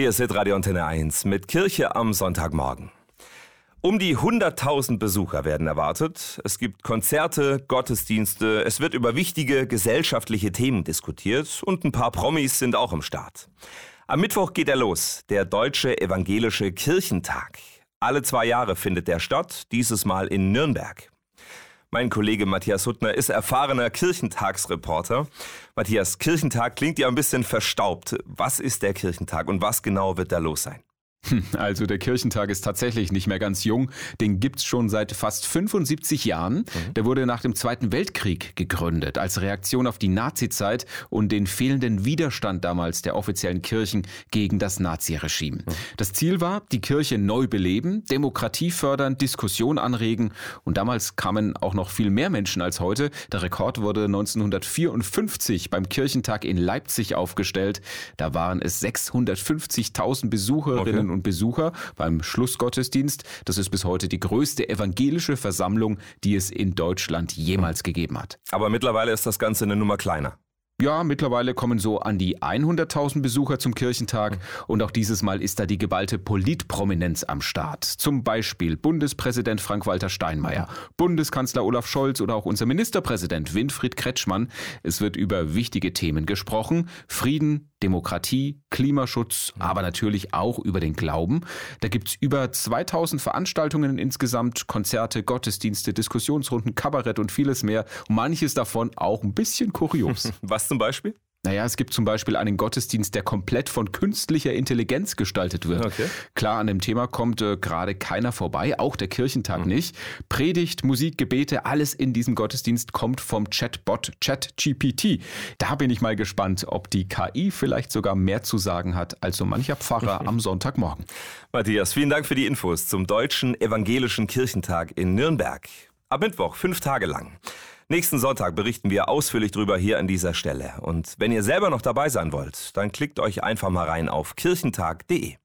Hier ist Radio Antenne 1 mit Kirche am Sonntagmorgen. Um die 100.000 Besucher werden erwartet. Es gibt Konzerte, Gottesdienste, es wird über wichtige gesellschaftliche Themen diskutiert und ein paar Promis sind auch im Start. Am Mittwoch geht er los, der Deutsche Evangelische Kirchentag. Alle zwei Jahre findet der statt, dieses Mal in Nürnberg. Mein Kollege Matthias Huttner ist erfahrener Kirchentagsreporter. Matthias, Kirchentag klingt ja ein bisschen verstaubt. Was ist der Kirchentag und was genau wird da los sein? Also der Kirchentag ist tatsächlich nicht mehr ganz jung. Den gibt's schon seit fast 75 Jahren. Mhm. Der wurde nach dem Zweiten Weltkrieg gegründet, als Reaktion auf die Nazizeit und den fehlenden Widerstand damals der offiziellen Kirchen gegen das Naziregime. Mhm. Das Ziel war, die Kirche neu beleben, Demokratie fördern, Diskussion anregen und damals kamen auch noch viel mehr Menschen als heute. Der Rekord wurde 1954 beim Kirchentag in Leipzig aufgestellt. Da waren es 650.000 Besucherinnen und Besucher beim Schlussgottesdienst. Das ist bis heute die größte evangelische Versammlung, die es in Deutschland jemals gegeben hat. Aber mittlerweile ist das Ganze eine Nummer kleiner. Ja, mittlerweile kommen so an die 100.000 Besucher zum Kirchentag und auch dieses Mal ist da die geballte Politprominenz am Start. Zum Beispiel Bundespräsident Frank-Walter Steinmeier, Bundeskanzler Olaf Scholz oder auch unser Ministerpräsident Winfried Kretschmann. Es wird über wichtige Themen gesprochen. Frieden, Demokratie, Klimaschutz, aber natürlich auch über den Glauben. Da gibt's über 2000 Veranstaltungen insgesamt, Konzerte, Gottesdienste, Diskussionsrunden, Kabarett und vieles mehr. Und manches davon auch ein bisschen kurios. Was zum Beispiel? Naja, es gibt zum Beispiel einen Gottesdienst, der komplett von künstlicher Intelligenz gestaltet wird. Okay. Klar, an dem Thema kommt äh, gerade keiner vorbei, auch der Kirchentag mhm. nicht. Predigt, Musik, Gebete, alles in diesem Gottesdienst kommt vom Chatbot ChatGPT. Da bin ich mal gespannt, ob die KI vielleicht sogar mehr zu sagen hat als so mancher Pfarrer am Sonntagmorgen. Matthias, vielen Dank für die Infos zum Deutschen Evangelischen Kirchentag in Nürnberg. Ab Mittwoch, fünf Tage lang. Nächsten Sonntag berichten wir ausführlich drüber hier an dieser Stelle. Und wenn ihr selber noch dabei sein wollt, dann klickt euch einfach mal rein auf kirchentag.de.